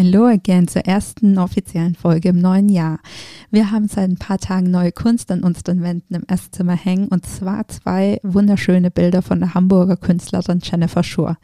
Hallo again zur ersten offiziellen Folge im neuen Jahr. Wir haben seit ein paar Tagen neue Kunst an unseren Wänden im Esszimmer hängen und zwar zwei wunderschöne Bilder von der Hamburger Künstlerin Jennifer Schur.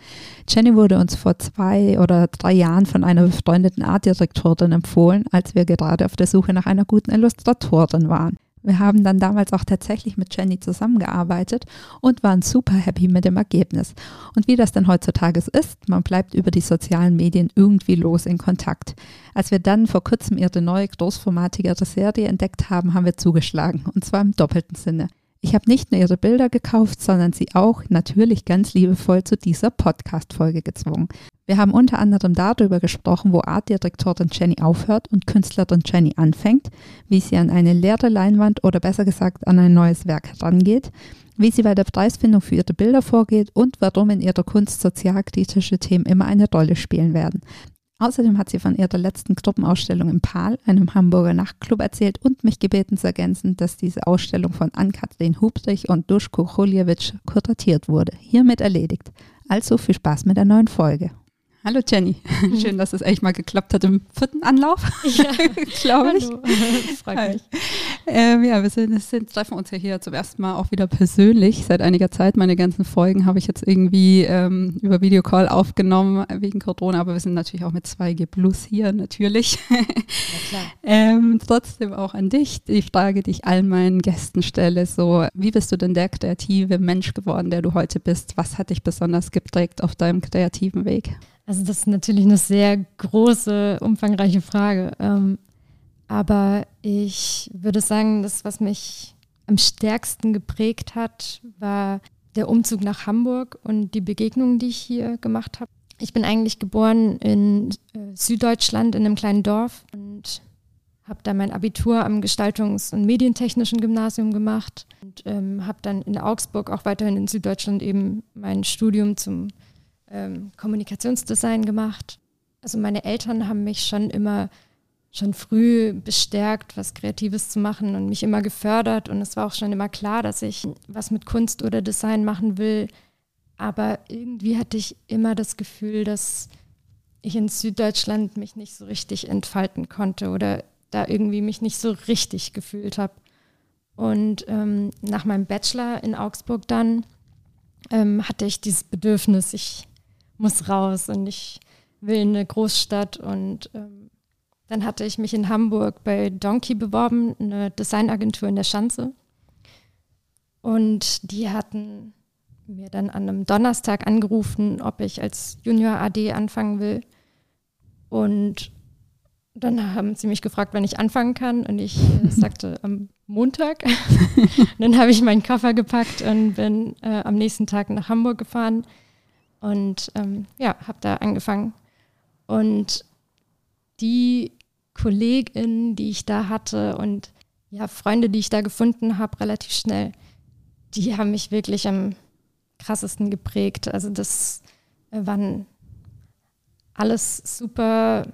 Jenny wurde uns vor zwei oder drei Jahren von einer befreundeten Artdirektorin empfohlen, als wir gerade auf der Suche nach einer guten Illustratorin waren. Wir haben dann damals auch tatsächlich mit Jenny zusammengearbeitet und waren super happy mit dem Ergebnis. Und wie das dann heutzutage ist, man bleibt über die sozialen Medien irgendwie los in Kontakt. Als wir dann vor kurzem ihre neue großformatige Serie entdeckt haben, haben wir zugeschlagen. Und zwar im doppelten Sinne. Ich habe nicht nur ihre Bilder gekauft, sondern sie auch natürlich ganz liebevoll zu dieser Podcast-Folge gezwungen. Wir haben unter anderem darüber gesprochen, wo Artdirektorin Jenny aufhört und Künstlerin Jenny anfängt, wie sie an eine leere Leinwand oder besser gesagt an ein neues Werk herangeht, wie sie bei der Preisfindung für ihre Bilder vorgeht und warum in ihrer Kunst sozialkritische Themen immer eine Rolle spielen werden. Außerdem hat sie von ihrer letzten Gruppenausstellung im PAL, einem Hamburger Nachtclub, erzählt und mich gebeten zu ergänzen, dass diese Ausstellung von Ann-Kathrin Hubrich und Duschko Chuljewitsch kuratiert wurde. Hiermit erledigt. Also viel Spaß mit der neuen Folge. Hallo Jenny, schön, dass es echt mal geklappt hat im vierten Anlauf, ja. glaube ich. Freut mich. Ähm, ja, wir sind, sind, treffen uns ja hier zum ersten Mal auch wieder persönlich seit einiger Zeit. Meine ganzen Folgen habe ich jetzt irgendwie ähm, über Videocall aufgenommen wegen Corona, aber wir sind natürlich auch mit 2G Plus hier, natürlich. Ja, klar. ähm, trotzdem auch an dich. Die Frage, die ich all meinen Gästen stelle, so, wie bist du denn der kreative Mensch geworden, der du heute bist? Was hat dich besonders geprägt auf deinem kreativen Weg? Also das ist natürlich eine sehr große, umfangreiche Frage. Ähm, aber ich würde sagen, das, was mich am stärksten geprägt hat, war der Umzug nach Hamburg und die Begegnungen, die ich hier gemacht habe. Ich bin eigentlich geboren in äh, Süddeutschland in einem kleinen Dorf und habe da mein Abitur am Gestaltungs- und Medientechnischen Gymnasium gemacht und ähm, habe dann in Augsburg auch weiterhin in Süddeutschland eben mein Studium zum ähm, Kommunikationsdesign gemacht. Also meine Eltern haben mich schon immer schon früh bestärkt, was Kreatives zu machen und mich immer gefördert. Und es war auch schon immer klar, dass ich was mit Kunst oder Design machen will. Aber irgendwie hatte ich immer das Gefühl, dass ich in Süddeutschland mich nicht so richtig entfalten konnte oder da irgendwie mich nicht so richtig gefühlt habe. Und ähm, nach meinem Bachelor in Augsburg dann ähm, hatte ich dieses Bedürfnis, ich muss raus und ich will in eine Großstadt. Und ähm, dann hatte ich mich in Hamburg bei Donkey beworben, eine Designagentur in der Schanze. Und die hatten mir dann an einem Donnerstag angerufen, ob ich als Junior AD anfangen will. Und dann haben sie mich gefragt, wann ich anfangen kann. Und ich äh, sagte am Montag. dann habe ich meinen Koffer gepackt und bin äh, am nächsten Tag nach Hamburg gefahren und ähm, ja, habe da angefangen. Und die KollegInnen, die ich da hatte und ja, Freunde, die ich da gefunden habe, relativ schnell, die haben mich wirklich am krassesten geprägt. Also das waren alles super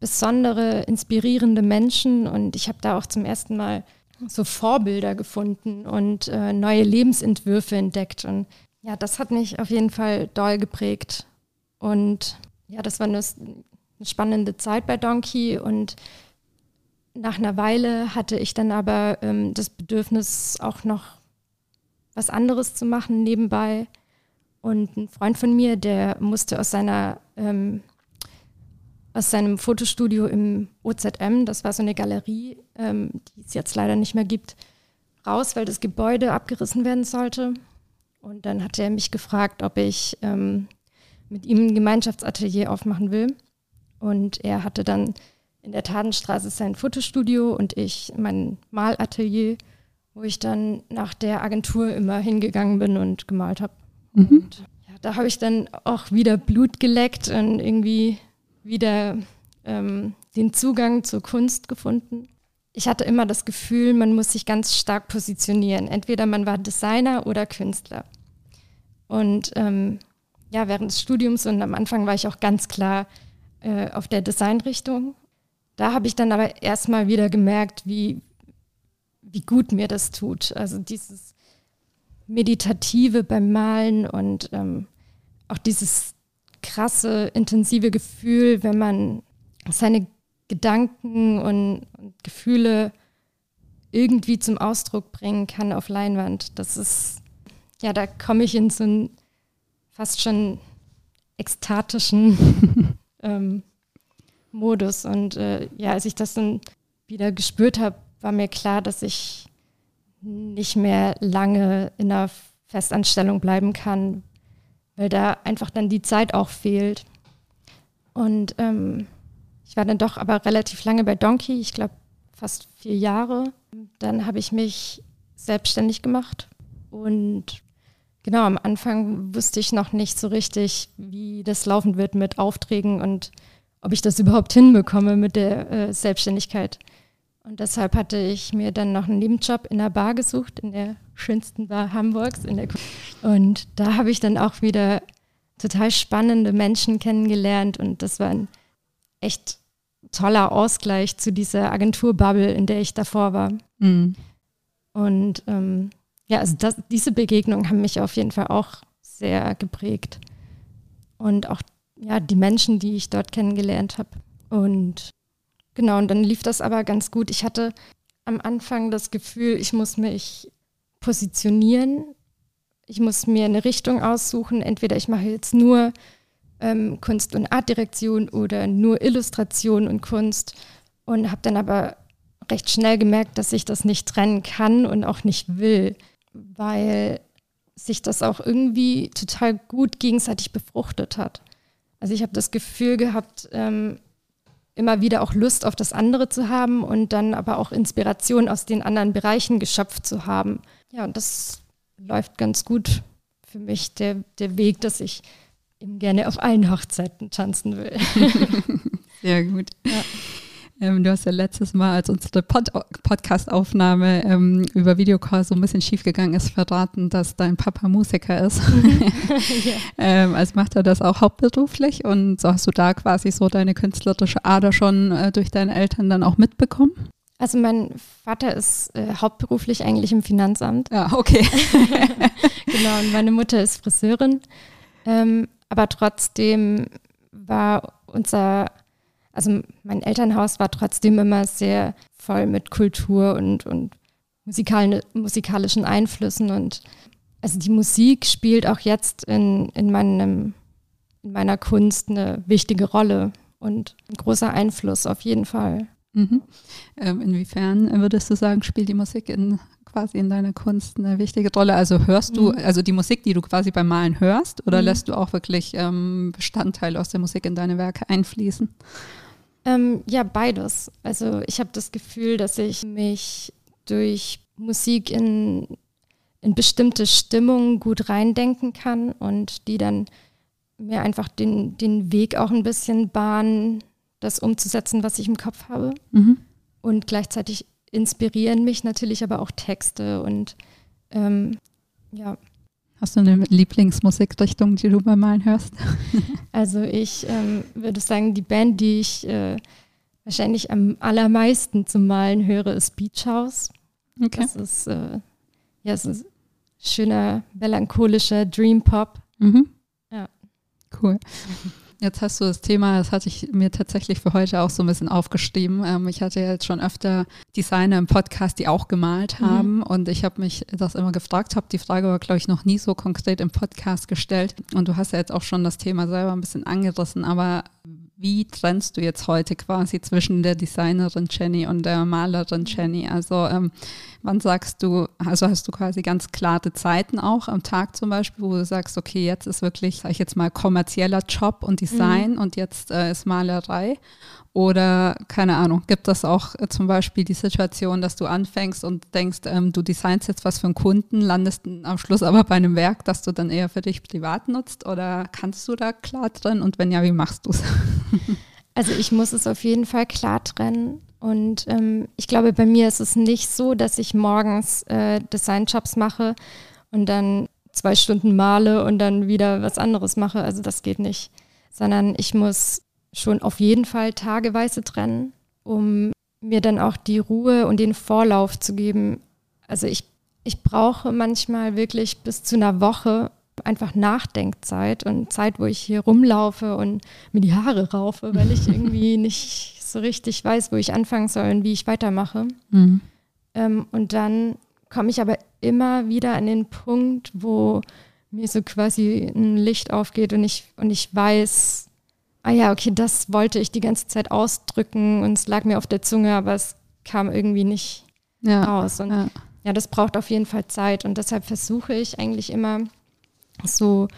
besondere, inspirierende Menschen und ich habe da auch zum ersten Mal so Vorbilder gefunden und äh, neue Lebensentwürfe entdeckt. Und ja, das hat mich auf jeden Fall doll geprägt. Und ja, das war eine, spannende Zeit bei Donkey. Und nach einer Weile hatte ich dann aber ähm, das Bedürfnis, auch noch was anderes zu machen nebenbei. Und ein Freund von mir, der musste aus seiner ähm, aus seinem Fotostudio im OZM, das war so eine Galerie, ähm, die es jetzt leider nicht mehr gibt, raus, weil das Gebäude abgerissen werden sollte. Und dann hat er mich gefragt, ob ich ähm, mit ihm ein Gemeinschaftsatelier aufmachen will. Und er hatte dann in der Tadenstraße sein Fotostudio und ich mein Malatelier, wo ich dann nach der Agentur immer hingegangen bin und gemalt habe. Mhm. Und ja, da habe ich dann auch wieder Blut geleckt und irgendwie wieder ähm, den Zugang zur Kunst gefunden. Ich hatte immer das Gefühl, man muss sich ganz stark positionieren. Entweder man war Designer oder Künstler. Und ähm, ja, während des Studiums und am Anfang war ich auch ganz klar äh, auf der Designrichtung. Da habe ich dann aber erstmal wieder gemerkt, wie, wie gut mir das tut. Also dieses Meditative beim Malen und ähm, auch dieses krasse, intensive Gefühl, wenn man seine Gedanken und, und Gefühle irgendwie zum Ausdruck bringen kann auf Leinwand. Das ist, ja, da komme ich in so einen fast schon ekstatischen ähm, Modus. Und äh, ja, als ich das dann wieder gespürt habe, war mir klar, dass ich nicht mehr lange in einer Festanstellung bleiben kann, weil da einfach dann die Zeit auch fehlt. Und ähm, ich war dann doch aber relativ lange bei Donkey, ich glaube fast vier Jahre. Dann habe ich mich selbstständig gemacht und genau am Anfang wusste ich noch nicht so richtig, wie das laufen wird mit Aufträgen und ob ich das überhaupt hinbekomme mit der äh, Selbstständigkeit. Und deshalb hatte ich mir dann noch einen Nebenjob in der Bar gesucht, in der schönsten Bar Hamburgs. Und da habe ich dann auch wieder total spannende Menschen kennengelernt und das war ein echt toller Ausgleich zu dieser Agenturbubble, in der ich davor war. Mhm. Und ähm, ja, also das, diese Begegnungen haben mich auf jeden Fall auch sehr geprägt. Und auch ja, die Menschen, die ich dort kennengelernt habe. Und genau, und dann lief das aber ganz gut. Ich hatte am Anfang das Gefühl, ich muss mich positionieren. Ich muss mir eine Richtung aussuchen. Entweder ich mache jetzt nur ähm, Kunst- und Artdirektion oder nur Illustration und Kunst. Und habe dann aber recht schnell gemerkt, dass ich das nicht trennen kann und auch nicht will, weil sich das auch irgendwie total gut gegenseitig befruchtet hat. Also ich habe das Gefühl gehabt, ähm, immer wieder auch Lust auf das andere zu haben und dann aber auch Inspiration aus den anderen Bereichen geschöpft zu haben. Ja, und das läuft ganz gut für mich, der, der Weg, dass ich eben gerne auf allen Hochzeiten tanzen will. Sehr gut. Ja. Ähm, du hast ja letztes Mal, als unsere Pod Podcast-Aufnahme ähm, über Videocall so ein bisschen schiefgegangen ist, verraten, dass dein Papa Musiker ist. ja. ähm, also macht er das auch hauptberuflich und so hast du da quasi so deine künstlerische Ader schon äh, durch deine Eltern dann auch mitbekommen? Also mein Vater ist äh, hauptberuflich eigentlich im Finanzamt. Ja, okay. genau, und meine Mutter ist Friseurin. Ähm, aber trotzdem war unser also mein Elternhaus war trotzdem immer sehr voll mit Kultur und, und musikal, musikalischen Einflüssen. Und also die Musik spielt auch jetzt in, in, meinem, in meiner Kunst eine wichtige Rolle und ein großer Einfluss auf jeden Fall. Mhm. Ähm, inwiefern würdest du sagen, spielt die Musik in quasi in deiner Kunst eine wichtige Rolle? Also hörst du, mhm. also die Musik, die du quasi beim Malen hörst, oder mhm. lässt du auch wirklich ähm, Bestandteile aus der Musik in deine Werke einfließen? Ähm, ja, beides. Also ich habe das Gefühl, dass ich mich durch Musik in, in bestimmte Stimmungen gut reindenken kann und die dann mir einfach den, den Weg auch ein bisschen bahnen, das umzusetzen, was ich im Kopf habe. Mhm. Und gleichzeitig inspirieren mich natürlich aber auch Texte und ähm, ja. Hast du eine Lieblingsmusikrichtung, die du beim Malen hörst? also ich ähm, würde sagen, die Band, die ich äh, wahrscheinlich am allermeisten zum Malen höre, ist Beach House. Okay. Das ist, äh, ja, es ist schöner, melancholischer Dream Pop. Mhm. Ja. Cool. Jetzt hast du das Thema, das hatte ich mir tatsächlich für heute auch so ein bisschen aufgeschrieben. Ähm, ich hatte jetzt schon öfter Designer im Podcast, die auch gemalt mhm. haben. Mhm. Und ich habe mich das immer gefragt, habe die Frage aber, glaube ich, noch nie so konkret im Podcast gestellt. Und du hast ja jetzt auch schon das Thema selber ein bisschen angerissen. Aber wie trennst du jetzt heute quasi zwischen der Designerin Jenny und der Malerin mhm. Jenny? Also ähm, wann sagst du, also hast du quasi ganz klare Zeiten auch am Tag zum Beispiel, wo du sagst, okay, jetzt ist wirklich, sag ich jetzt mal, kommerzieller Job und Design mhm. und jetzt äh, ist Malerei. Oder keine Ahnung, gibt es auch äh, zum Beispiel die Situation, dass du anfängst und denkst, ähm, du designst jetzt was für einen Kunden, landest am Schluss aber bei einem Werk, das du dann eher für dich privat nutzt? Oder kannst du da klar trennen? Und wenn ja, wie machst du es? Also ich muss es auf jeden Fall klar trennen. Und ähm, ich glaube, bei mir ist es nicht so, dass ich morgens äh, Designjobs mache und dann zwei Stunden male und dann wieder was anderes mache. Also das geht nicht. Sondern ich muss schon auf jeden Fall tageweise trennen, um mir dann auch die Ruhe und den Vorlauf zu geben. Also ich, ich brauche manchmal wirklich bis zu einer Woche einfach Nachdenkzeit und Zeit, wo ich hier rumlaufe und mir die Haare raufe, weil ich irgendwie nicht so richtig weiß, wo ich anfangen soll und wie ich weitermache. Mhm. Ähm, und dann komme ich aber immer wieder an den Punkt, wo mir so quasi ein Licht aufgeht und ich, und ich weiß, ah ja, okay, das wollte ich die ganze Zeit ausdrücken und es lag mir auf der Zunge, aber es kam irgendwie nicht ja, raus. Und ja. ja, das braucht auf jeden Fall Zeit und deshalb versuche ich eigentlich immer so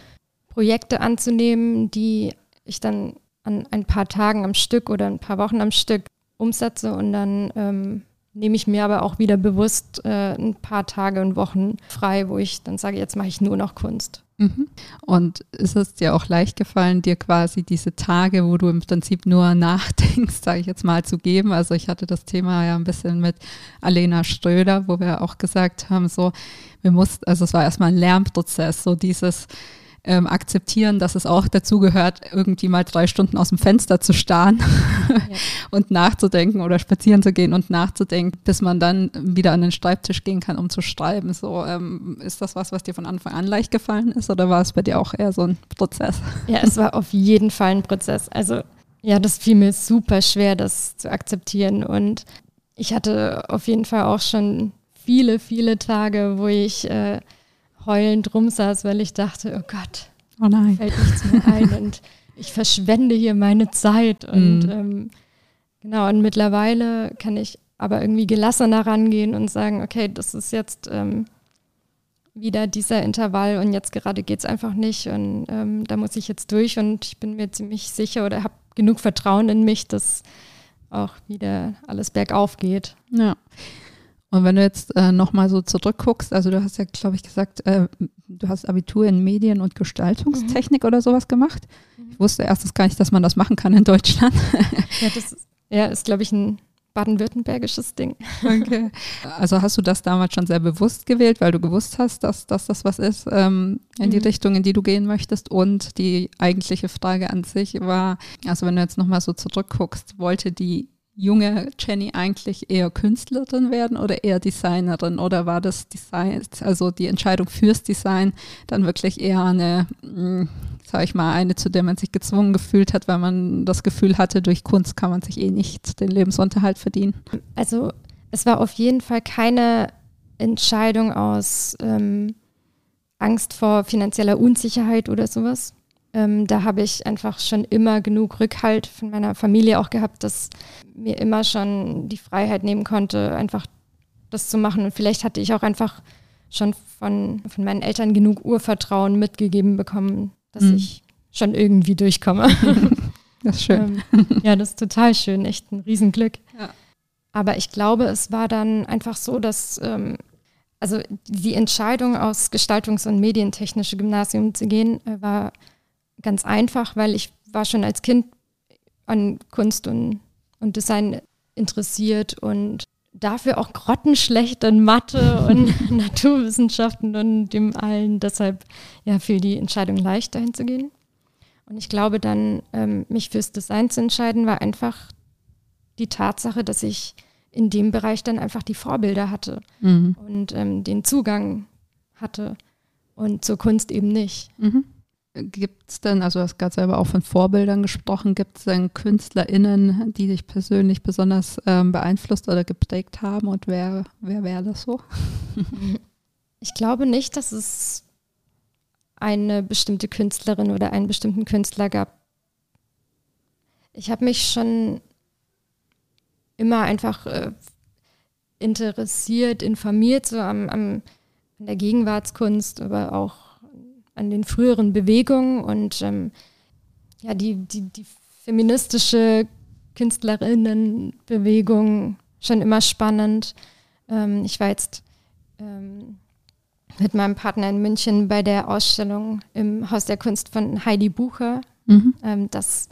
Projekte anzunehmen, die ich dann an ein paar Tagen am Stück oder ein paar Wochen am Stück umsetze und dann ähm, nehme ich mir aber auch wieder bewusst äh, ein paar Tage und Wochen frei, wo ich dann sage, jetzt mache ich nur noch Kunst. Mhm. Und ist es dir auch leicht gefallen, dir quasi diese Tage, wo du im Prinzip nur nachdenkst, sage ich jetzt mal, zu geben? Also ich hatte das Thema ja ein bisschen mit Alena Ströder, wo wir auch gesagt haben, so, wir mussten, also es war erstmal ein Lernprozess, so dieses, ähm, akzeptieren, dass es auch dazu gehört, irgendwie mal drei Stunden aus dem Fenster zu starren ja. und nachzudenken oder spazieren zu gehen und nachzudenken, bis man dann wieder an den Schreibtisch gehen kann, um zu schreiben. So ähm, ist das was, was dir von Anfang an leicht gefallen ist oder war es bei dir auch eher so ein Prozess? Ja, es war auf jeden Fall ein Prozess. Also ja, das fiel mir super schwer, das zu akzeptieren und ich hatte auf jeden Fall auch schon viele, viele Tage, wo ich äh, heulend rumsaß, weil ich dachte, oh Gott, oh nein. fällt nichts mehr ein und ich verschwende hier meine Zeit. Und mm. ähm, genau, und mittlerweile kann ich aber irgendwie gelassener rangehen und sagen, okay, das ist jetzt ähm, wieder dieser Intervall und jetzt gerade geht es einfach nicht und ähm, da muss ich jetzt durch und ich bin mir ziemlich sicher oder habe genug Vertrauen in mich, dass auch wieder alles bergauf geht. Ja. Und wenn du jetzt äh, nochmal so zurückguckst, also du hast ja, glaube ich, gesagt, äh, du hast Abitur in Medien- und Gestaltungstechnik mhm. oder sowas gemacht. Mhm. Ich wusste erstens gar nicht, dass man das machen kann in Deutschland. ja, das ist, ja, ist glaube ich, ein baden-württembergisches Ding. Okay. Also hast du das damals schon sehr bewusst gewählt, weil du gewusst hast, dass, dass das was ist, ähm, in die mhm. Richtung, in die du gehen möchtest? Und die eigentliche Frage an sich war, also wenn du jetzt nochmal so zurückguckst, wollte die junge Jenny eigentlich eher Künstlerin werden oder eher Designerin? Oder war das Design, also die Entscheidung fürs Design dann wirklich eher eine, hm, sag ich mal, eine, zu der man sich gezwungen gefühlt hat, weil man das Gefühl hatte, durch Kunst kann man sich eh nicht den Lebensunterhalt verdienen? Also es war auf jeden Fall keine Entscheidung aus ähm, Angst vor finanzieller Unsicherheit oder sowas. Ähm, da habe ich einfach schon immer genug Rückhalt von meiner Familie auch gehabt, dass mir immer schon die Freiheit nehmen konnte, einfach das zu machen. Und vielleicht hatte ich auch einfach schon von, von meinen Eltern genug Urvertrauen mitgegeben bekommen, dass mhm. ich schon irgendwie durchkomme. Das ist schön. ähm, ja, das ist total schön, echt ein Riesenglück. Ja. Aber ich glaube, es war dann einfach so, dass ähm, also die Entscheidung aus Gestaltungs- und Medientechnische Gymnasium zu gehen, äh, war ganz einfach, weil ich war schon als Kind an Kunst und, und Design interessiert und dafür auch grottenschlecht in Mathe und Naturwissenschaften und dem allen. Deshalb ja, fiel die Entscheidung leicht, dahin zu gehen. Und ich glaube dann, ähm, mich fürs Design zu entscheiden, war einfach die Tatsache, dass ich in dem Bereich dann einfach die Vorbilder hatte mhm. und ähm, den Zugang hatte und zur Kunst eben nicht. Mhm. Gibt es denn, also du hast gerade selber auch von Vorbildern gesprochen, gibt es denn KünstlerInnen, die dich persönlich besonders ähm, beeinflusst oder geprägt haben und wer, wer wäre das so? Ich glaube nicht, dass es eine bestimmte Künstlerin oder einen bestimmten Künstler gab. Ich habe mich schon immer einfach äh, interessiert, informiert, so am, am, an der Gegenwartskunst, aber auch an den früheren Bewegungen und ähm, ja, die, die, die feministische Künstlerinnenbewegung schon immer spannend. Ähm, ich war jetzt ähm, mit meinem Partner in München bei der Ausstellung im Haus der Kunst von Heidi Bucher. Mhm. Ähm, das,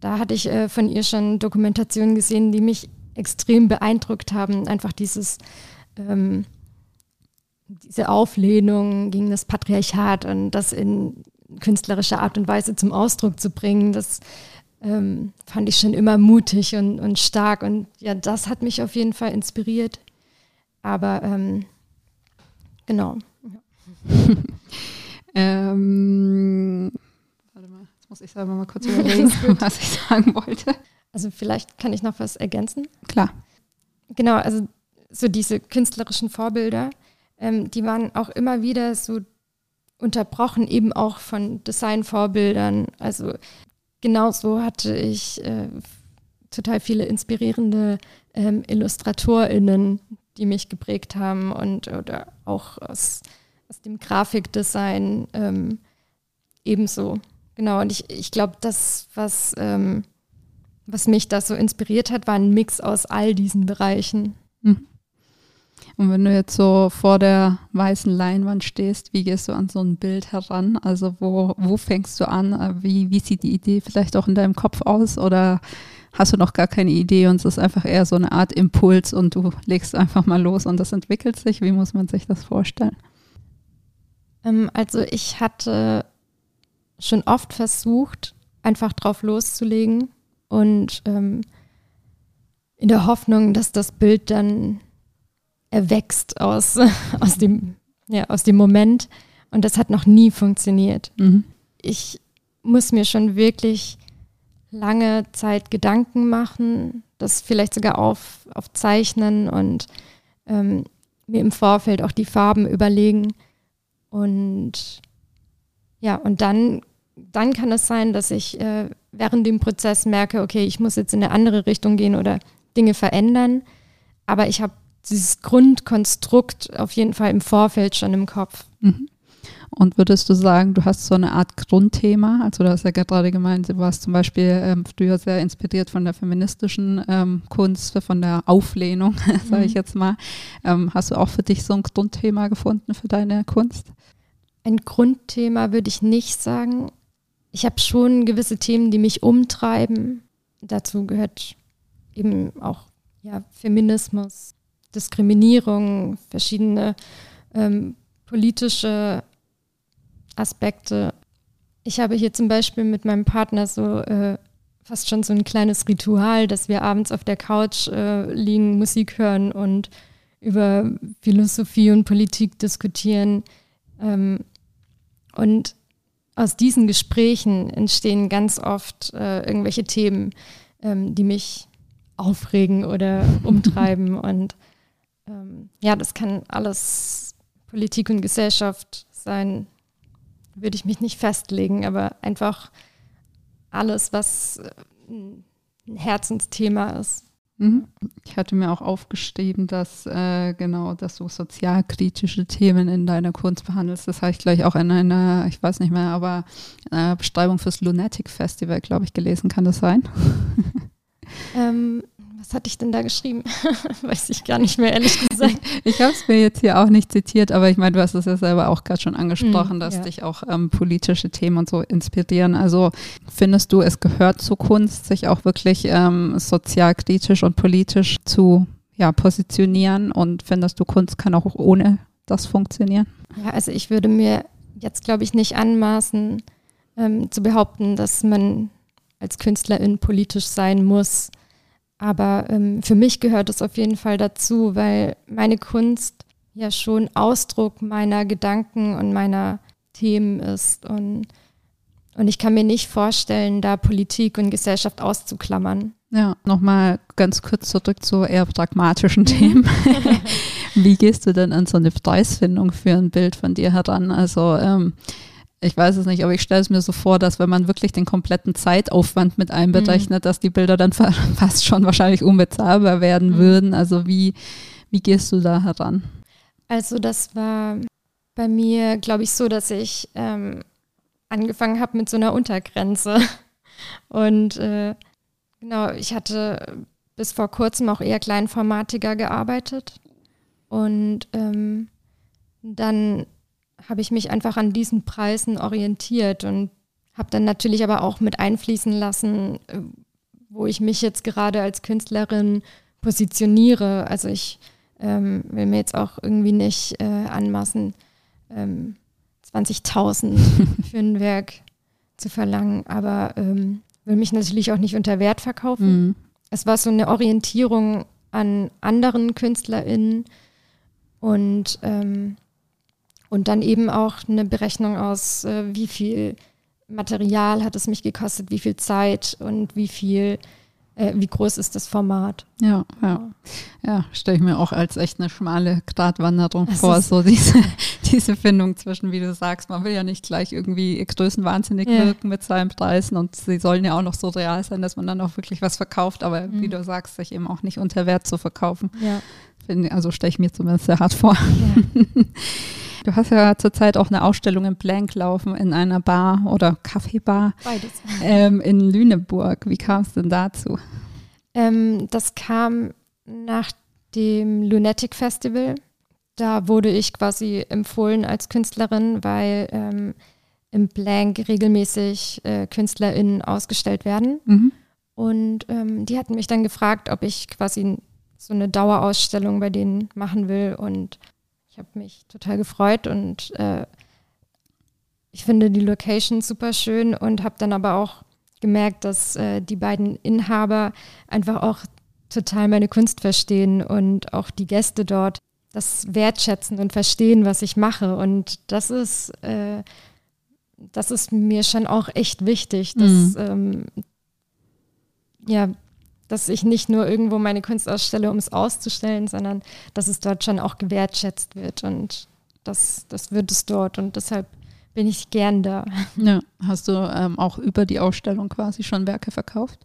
da hatte ich äh, von ihr schon Dokumentationen gesehen, die mich extrem beeindruckt haben. Einfach dieses, ähm, diese Auflehnung gegen das Patriarchat und das in künstlerischer Art und Weise zum Ausdruck zu bringen, das ähm, fand ich schon immer mutig und, und stark. Und ja, das hat mich auf jeden Fall inspiriert. Aber ähm, Genau. Ähm, warte mal, jetzt muss ich selber mal kurz überlegen, was ich sagen wollte. Also vielleicht kann ich noch was ergänzen. Klar. Genau, also so diese künstlerischen Vorbilder, ähm, die waren auch immer wieder so unterbrochen, eben auch von Designvorbildern. Also genauso hatte ich äh, total viele inspirierende ähm, IllustratorInnen, die mich geprägt haben und oder auch aus, aus dem Grafikdesign ähm, ebenso. Genau, und ich, ich glaube, das, was, ähm, was mich da so inspiriert hat, war ein Mix aus all diesen Bereichen. Mhm. Und wenn du jetzt so vor der weißen Leinwand stehst, wie gehst du an so ein Bild heran? Also wo, wo fängst du an? Wie, wie sieht die Idee vielleicht auch in deinem Kopf aus? Oder hast du noch gar keine Idee und es ist einfach eher so eine Art Impuls und du legst einfach mal los und das entwickelt sich. Wie muss man sich das vorstellen? Ähm, also ich hatte schon oft versucht, einfach drauf loszulegen und ähm, in der Hoffnung, dass das Bild dann erwächst aus, aus, dem, ja, aus dem Moment. Und das hat noch nie funktioniert. Mhm. Ich muss mir schon wirklich lange Zeit Gedanken machen, das vielleicht sogar auf, aufzeichnen und ähm, mir im Vorfeld auch die Farben überlegen. Und ja, und dann, dann kann es sein, dass ich äh, während dem Prozess merke, okay, ich muss jetzt in eine andere Richtung gehen oder Dinge verändern. Aber ich habe dieses Grundkonstrukt auf jeden Fall im Vorfeld schon im Kopf. Mhm. Und würdest du sagen, du hast so eine Art Grundthema? Also du hast ja gerade gemeint, du warst zum Beispiel ähm, früher sehr inspiriert von der feministischen ähm, Kunst, von der Auflehnung, sage ich mhm. jetzt mal. Ähm, hast du auch für dich so ein Grundthema gefunden für deine Kunst? Ein Grundthema würde ich nicht sagen. Ich habe schon gewisse Themen, die mich umtreiben. Dazu gehört eben auch ja, Feminismus, Diskriminierung, verschiedene ähm, politische Aspekte. Ich habe hier zum Beispiel mit meinem Partner so äh, fast schon so ein kleines Ritual, dass wir abends auf der Couch äh, liegen, Musik hören und über Philosophie und Politik diskutieren. Ähm, und aus diesen Gesprächen entstehen ganz oft äh, irgendwelche Themen, ähm, die mich aufregen oder umtreiben. und ähm, ja, das kann alles Politik und Gesellschaft sein, würde ich mich nicht festlegen, aber einfach alles, was äh, ein Herzensthema ist. Mhm. Ich hatte mir auch aufgeschrieben, dass äh, genau, dass du sozialkritische Themen in deiner Kunst behandelst. Das habe ich gleich auch in einer, ich weiß nicht mehr, aber einer Beschreibung fürs Lunatic Festival, glaube ich, gelesen. Kann das sein? Ähm, was hatte ich denn da geschrieben? Weiß ich gar nicht mehr, ehrlich gesagt. ich habe es mir jetzt hier auch nicht zitiert, aber ich meine, du hast es ja selber auch gerade schon angesprochen, mm, dass ja. dich auch ähm, politische Themen und so inspirieren. Also findest du, es gehört zur Kunst, sich auch wirklich ähm, sozialkritisch und politisch zu ja, positionieren und findest du, Kunst kann auch ohne das funktionieren? Ja, also ich würde mir jetzt, glaube ich, nicht anmaßen, ähm, zu behaupten, dass man als Künstlerin politisch sein muss. Aber ähm, für mich gehört es auf jeden Fall dazu, weil meine Kunst ja schon Ausdruck meiner Gedanken und meiner Themen ist. Und, und ich kann mir nicht vorstellen, da Politik und Gesellschaft auszuklammern. Ja, nochmal ganz kurz zurück zu eher pragmatischen Themen. Wie gehst du denn an so eine Preisfindung für ein Bild von dir heran? Also ähm, ich weiß es nicht, aber ich stelle es mir so vor, dass wenn man wirklich den kompletten Zeitaufwand mit einberechnet, mhm. dass die Bilder dann fast schon wahrscheinlich unbezahlbar werden mhm. würden. Also wie, wie gehst du da heran? Also das war bei mir, glaube ich, so, dass ich ähm, angefangen habe mit so einer Untergrenze. Und äh, genau, ich hatte bis vor kurzem auch eher kleinformatiger gearbeitet. Und ähm, dann habe ich mich einfach an diesen Preisen orientiert und habe dann natürlich aber auch mit einfließen lassen, äh, wo ich mich jetzt gerade als Künstlerin positioniere. Also ich ähm, will mir jetzt auch irgendwie nicht äh, anmaßen, ähm, 20.000 für ein Werk zu verlangen, aber ähm, will mich natürlich auch nicht unter Wert verkaufen. Mhm. Es war so eine Orientierung an anderen KünstlerInnen und, ähm, und dann eben auch eine Berechnung aus, äh, wie viel Material hat es mich gekostet, wie viel Zeit und wie viel äh, wie groß ist das Format. Ja, ja. Ja, stelle ich mir auch als echt eine schmale Gratwanderung das vor, so diese, diese Findung zwischen, wie du sagst, man will ja nicht gleich irgendwie größenwahnsinnig ja. wirken mit seinen Preisen und sie sollen ja auch noch so real sein, dass man dann auch wirklich was verkauft, aber mhm. wie du sagst, sich eben auch nicht unter Wert zu verkaufen. Ja. Find, also stelle ich mir zumindest sehr hart vor. Ja. Du hast ja zurzeit auch eine Ausstellung im Blank laufen in einer Bar oder Kaffeebar Beides. Ähm, in Lüneburg. Wie kam es denn dazu? Ähm, das kam nach dem Lunatic Festival. Da wurde ich quasi empfohlen als Künstlerin, weil ähm, im Blank regelmäßig äh, KünstlerInnen ausgestellt werden. Mhm. Und ähm, die hatten mich dann gefragt, ob ich quasi so eine Dauerausstellung bei denen machen will. Und ich habe mich total gefreut und äh, ich finde die Location super schön und habe dann aber auch gemerkt, dass äh, die beiden Inhaber einfach auch total meine Kunst verstehen und auch die Gäste dort das wertschätzen und verstehen, was ich mache. Und das ist, äh, das ist mir schon auch echt wichtig, dass, mhm. ähm, ja, dass ich nicht nur irgendwo meine Kunst ausstelle, um es auszustellen, sondern dass es dort schon auch gewertschätzt wird und das, das wird es dort und deshalb bin ich gern da. Ja, hast du ähm, auch über die Ausstellung quasi schon Werke verkauft?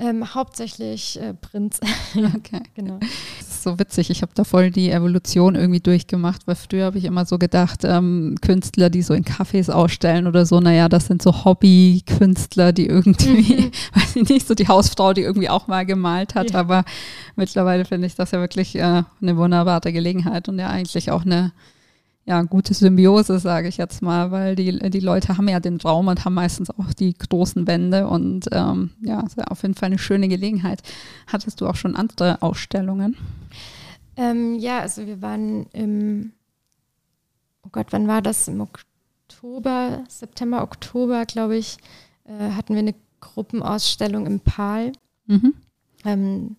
Ähm, hauptsächlich äh, Prinz. Okay, genau. Das ist so witzig. Ich habe da voll die Evolution irgendwie durchgemacht, weil früher habe ich immer so gedacht, ähm, Künstler, die so in Cafés ausstellen oder so, naja, das sind so Hobby-Künstler, die irgendwie, mhm. weiß ich nicht, so die Hausfrau, die irgendwie auch mal gemalt hat. Ja. Aber mittlerweile finde ich das ja wirklich äh, eine wunderbare Gelegenheit und ja eigentlich auch eine ja, gute Symbiose, sage ich jetzt mal, weil die, die Leute haben ja den Raum und haben meistens auch die großen Wände und ähm, ja, auf jeden Fall eine schöne Gelegenheit. Hattest du auch schon andere Ausstellungen? Ähm, ja, also wir waren im, oh Gott, wann war das? Im Oktober, September, Oktober, glaube ich, äh, hatten wir eine Gruppenausstellung im PAL. Mhm. Ähm,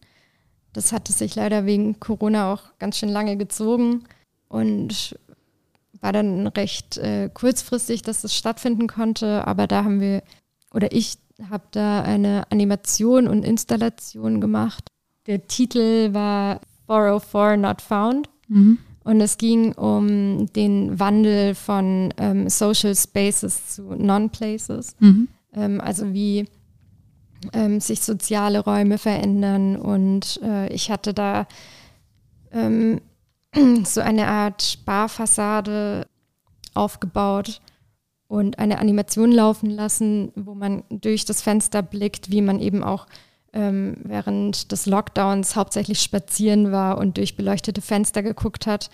das hatte sich leider wegen Corona auch ganz schön lange gezogen. Und war dann recht äh, kurzfristig, dass das stattfinden konnte, aber da haben wir, oder ich habe da eine Animation und Installation gemacht. Der Titel war 404 Not Found. Mhm. Und es ging um den Wandel von ähm, Social Spaces zu Non-Places. Mhm. Ähm, also wie ähm, sich soziale Räume verändern. Und äh, ich hatte da ähm, so eine Art Sparfassade aufgebaut und eine Animation laufen lassen, wo man durch das Fenster blickt, wie man eben auch ähm, während des Lockdowns hauptsächlich spazieren war und durch beleuchtete Fenster geguckt hat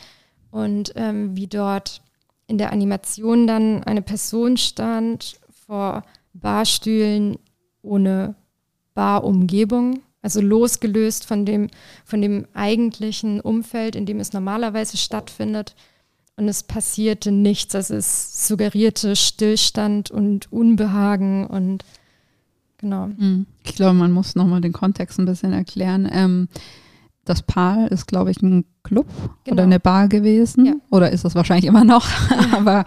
und ähm, wie dort in der Animation dann eine Person stand vor Barstühlen ohne Barumgebung also losgelöst von dem, von dem eigentlichen Umfeld, in dem es normalerweise stattfindet. Und es passierte nichts. Also es suggerierte Stillstand und Unbehagen und genau. Hm. Ich glaube, man muss nochmal den Kontext ein bisschen erklären. Ähm, das Paar ist, glaube ich, ein Club genau. oder eine Bar gewesen. Ja. Oder ist es wahrscheinlich immer noch, ja. aber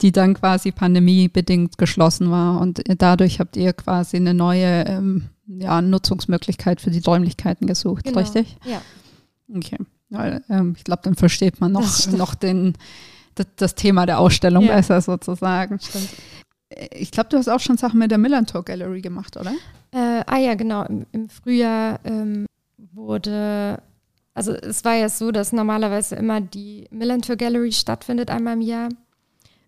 die dann quasi pandemiebedingt geschlossen war. Und dadurch habt ihr quasi eine neue ähm, ja, Nutzungsmöglichkeit für die Räumlichkeiten gesucht, genau. richtig? Ja. Okay. Weil, ähm, ich glaube, dann versteht man noch, noch den, das, das, Thema der Ausstellung ja. besser sozusagen. Stimmt. Äh, ich glaube, du hast auch schon Sachen mit der Millantor Gallery gemacht, oder? Äh, ah ja, genau. Im, im Frühjahr ähm, wurde, also es war ja so, dass normalerweise immer die Millantor Gallery stattfindet einmal im Jahr.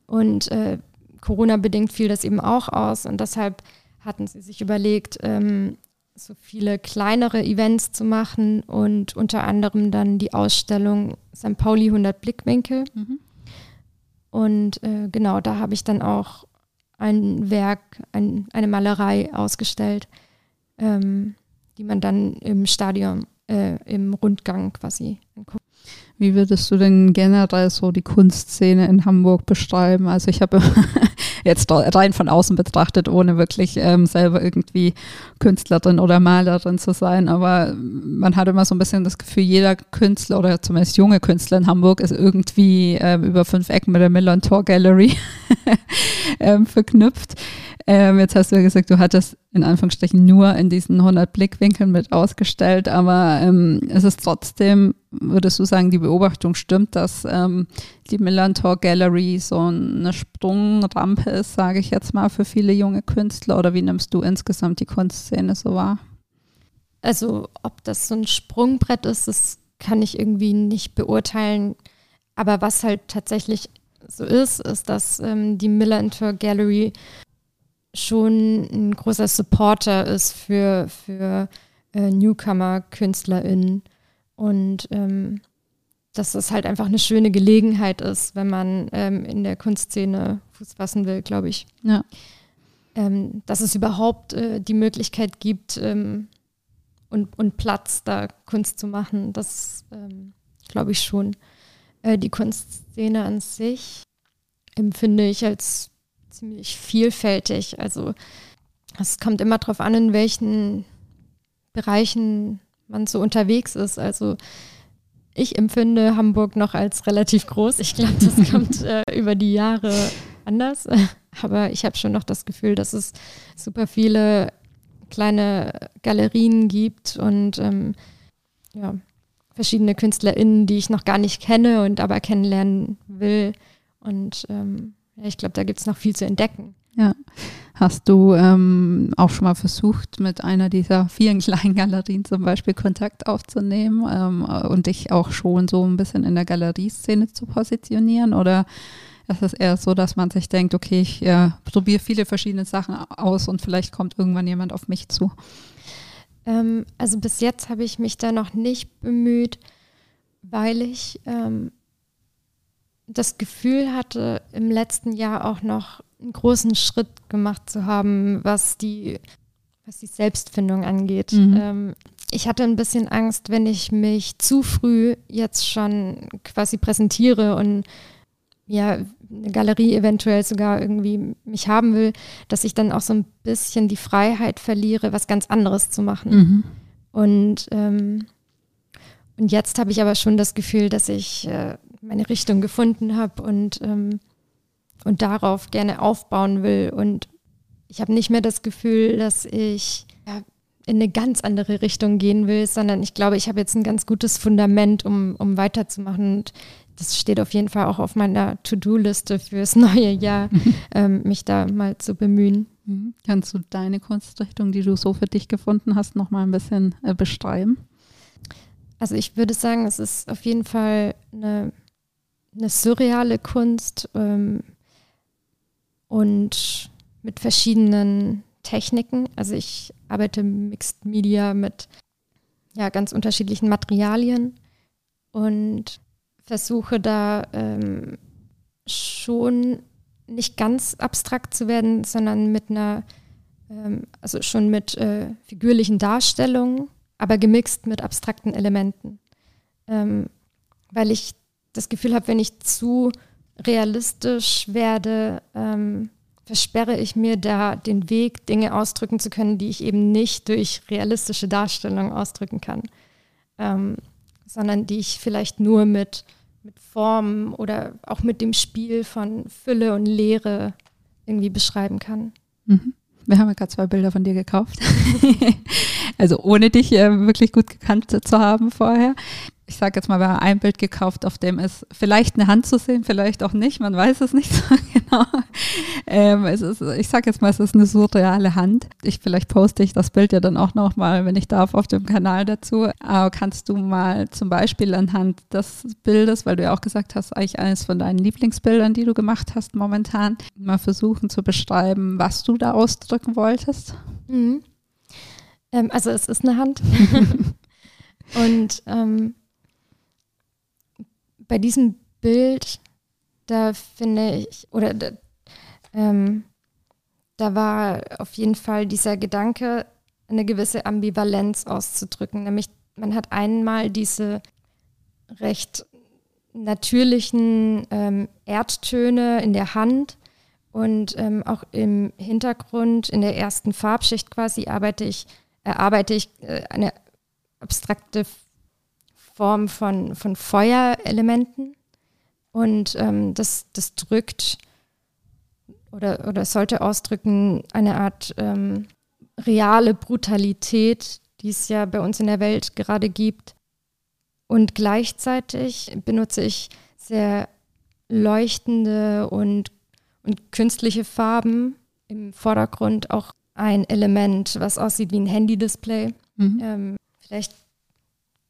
Und äh, Corona-bedingt fiel das eben auch aus und deshalb hatten sie sich überlegt, ähm, so viele kleinere Events zu machen und unter anderem dann die Ausstellung St. Pauli 100 Blickwinkel. Mhm. Und äh, genau, da habe ich dann auch ein Werk, ein, eine Malerei ausgestellt, ähm, die man dann im Stadion, äh, im Rundgang quasi anguckt. Wie würdest du denn generell so die Kunstszene in Hamburg beschreiben? Also ich habe jetzt rein von außen betrachtet, ohne wirklich ähm, selber irgendwie Künstlerin oder Malerin zu sein, aber man hat immer so ein bisschen das Gefühl, jeder Künstler oder zumindest junge Künstler in Hamburg ist irgendwie ähm, über fünf Ecken mit der Milan Tor Gallery ähm, verknüpft. Ähm, jetzt hast du ja gesagt, du hattest in Anführungsstrichen nur in diesen 100 Blickwinkeln mit ausgestellt, aber ähm, es ist trotzdem, würdest du sagen, die Beobachtung stimmt, dass ähm, die Millantor Gallery so eine Sprungrampe ist, sage ich jetzt mal, für viele junge Künstler oder wie nimmst du insgesamt die Kunstszene so wahr? Also ob das so ein Sprungbrett ist, das kann ich irgendwie nicht beurteilen. Aber was halt tatsächlich so ist, ist, dass ähm, die Millantor Gallery schon ein großer Supporter ist für, für äh, Newcomer-KünstlerInnen. Und ähm, dass es halt einfach eine schöne Gelegenheit ist, wenn man ähm, in der Kunstszene Fuß fassen will, glaube ich. Ja. Ähm, dass es überhaupt äh, die Möglichkeit gibt ähm, und, und Platz, da Kunst zu machen, das ähm, glaube ich schon. Äh, die Kunstszene an sich empfinde ich als ziemlich vielfältig. Also es kommt immer darauf an, in welchen Bereichen man so unterwegs ist. Also ich empfinde Hamburg noch als relativ groß. Ich glaube, das kommt äh, über die Jahre anders. Aber ich habe schon noch das Gefühl, dass es super viele kleine Galerien gibt und ähm, ja, verschiedene KünstlerInnen, die ich noch gar nicht kenne und aber kennenlernen will. Und ähm, ich glaube, da gibt es noch viel zu entdecken. Ja. Hast du ähm, auch schon mal versucht, mit einer dieser vielen kleinen Galerien zum Beispiel Kontakt aufzunehmen ähm, und dich auch schon so ein bisschen in der Galerieszene zu positionieren? Oder ist es eher so, dass man sich denkt, okay, ich äh, probiere viele verschiedene Sachen aus und vielleicht kommt irgendwann jemand auf mich zu? Ähm, also bis jetzt habe ich mich da noch nicht bemüht, weil ich ähm, das Gefühl hatte, im letzten Jahr auch noch einen großen Schritt gemacht zu haben, was die, was die Selbstfindung angeht. Mhm. Ähm, ich hatte ein bisschen Angst, wenn ich mich zu früh jetzt schon quasi präsentiere und ja, eine Galerie eventuell sogar irgendwie mich haben will, dass ich dann auch so ein bisschen die Freiheit verliere, was ganz anderes zu machen. Mhm. Und, ähm, und jetzt habe ich aber schon das Gefühl, dass ich äh, meine Richtung gefunden habe und, ähm, und darauf gerne aufbauen will. Und ich habe nicht mehr das Gefühl, dass ich ja, in eine ganz andere Richtung gehen will, sondern ich glaube, ich habe jetzt ein ganz gutes Fundament, um, um weiterzumachen. Und das steht auf jeden Fall auch auf meiner To-Do-Liste fürs neue Jahr, ähm, mich da mal zu bemühen. Mhm. Kannst du deine Kunstrichtung, die du so für dich gefunden hast, noch mal ein bisschen äh, beschreiben? Also ich würde sagen, es ist auf jeden Fall eine eine surreale Kunst ähm, und mit verschiedenen Techniken. Also ich arbeite Mixed Media mit ja, ganz unterschiedlichen Materialien und versuche da ähm, schon nicht ganz abstrakt zu werden, sondern mit einer, ähm, also schon mit äh, figürlichen Darstellungen, aber gemixt mit abstrakten Elementen. Ähm, weil ich das Gefühl habe, wenn ich zu realistisch werde, ähm, versperre ich mir da den Weg, Dinge ausdrücken zu können, die ich eben nicht durch realistische Darstellung ausdrücken kann, ähm, sondern die ich vielleicht nur mit, mit Formen oder auch mit dem Spiel von Fülle und Leere irgendwie beschreiben kann. Mhm. Wir haben ja gerade zwei Bilder von dir gekauft. also ohne dich äh, wirklich gut gekannt zu haben vorher ich sage jetzt mal, wir haben ein Bild gekauft, auf dem ist vielleicht eine Hand zu sehen, vielleicht auch nicht, man weiß es nicht so genau. Ähm, es ist, ich sage jetzt mal, es ist eine surreale Hand. Ich, vielleicht poste ich das Bild ja dann auch nochmal, wenn ich darf, auf dem Kanal dazu. Aber kannst du mal zum Beispiel anhand des Bildes, weil du ja auch gesagt hast, eigentlich eines von deinen Lieblingsbildern, die du gemacht hast momentan, mal versuchen zu beschreiben, was du da ausdrücken wolltest? Mhm. Ähm, also es ist eine Hand. Und ähm, bei diesem Bild, da finde ich, oder da, ähm, da war auf jeden Fall dieser Gedanke, eine gewisse Ambivalenz auszudrücken. Nämlich, man hat einmal diese recht natürlichen ähm, Erdtöne in der Hand und ähm, auch im Hintergrund, in der ersten Farbschicht quasi, arbeite ich, erarbeite ich äh, eine abstrakte Form von, von Feuerelementen. Und ähm, das, das drückt oder, oder sollte ausdrücken eine Art ähm, reale Brutalität, die es ja bei uns in der Welt gerade gibt. Und gleichzeitig benutze ich sehr leuchtende und, und künstliche Farben. Im Vordergrund auch ein Element, was aussieht wie ein Handy-Display. Mhm. Ähm, vielleicht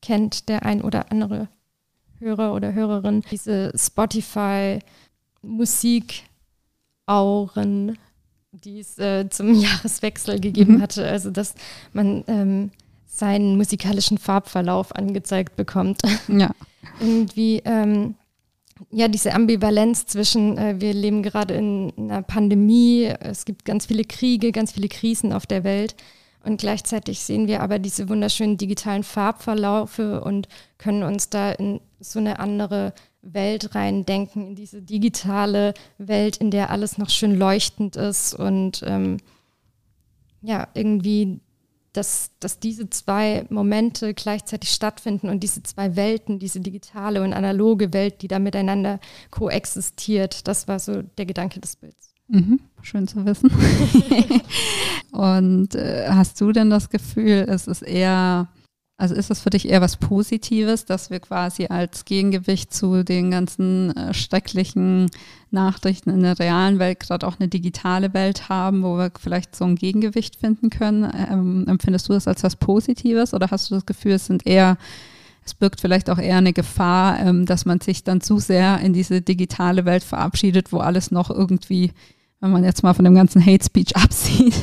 kennt der ein oder andere Hörer oder Hörerin diese Spotify-Musikauren, die es äh, zum Jahreswechsel gegeben mhm. hatte. Also, dass man ähm, seinen musikalischen Farbverlauf angezeigt bekommt. Ja. Irgendwie, ähm, ja, diese Ambivalenz zwischen, äh, wir leben gerade in einer Pandemie, es gibt ganz viele Kriege, ganz viele Krisen auf der Welt. Und gleichzeitig sehen wir aber diese wunderschönen digitalen Farbverlaufe und können uns da in so eine andere Welt reindenken, in diese digitale Welt, in der alles noch schön leuchtend ist und ähm, ja, irgendwie, dass, dass diese zwei Momente gleichzeitig stattfinden und diese zwei Welten, diese digitale und analoge Welt, die da miteinander koexistiert, das war so der Gedanke des Bilds. Mhm, schön zu wissen. und äh, hast du denn das Gefühl, es ist eher, also ist es für dich eher was Positives, dass wir quasi als Gegengewicht zu den ganzen äh, schrecklichen Nachrichten in der realen Welt gerade auch eine digitale Welt haben, wo wir vielleicht so ein Gegengewicht finden können? Ähm, empfindest du das als was Positives oder hast du das Gefühl, es sind eher es birgt vielleicht auch eher eine Gefahr, ähm, dass man sich dann zu sehr in diese digitale Welt verabschiedet, wo alles noch irgendwie wenn man jetzt mal von dem ganzen Hate Speech absieht,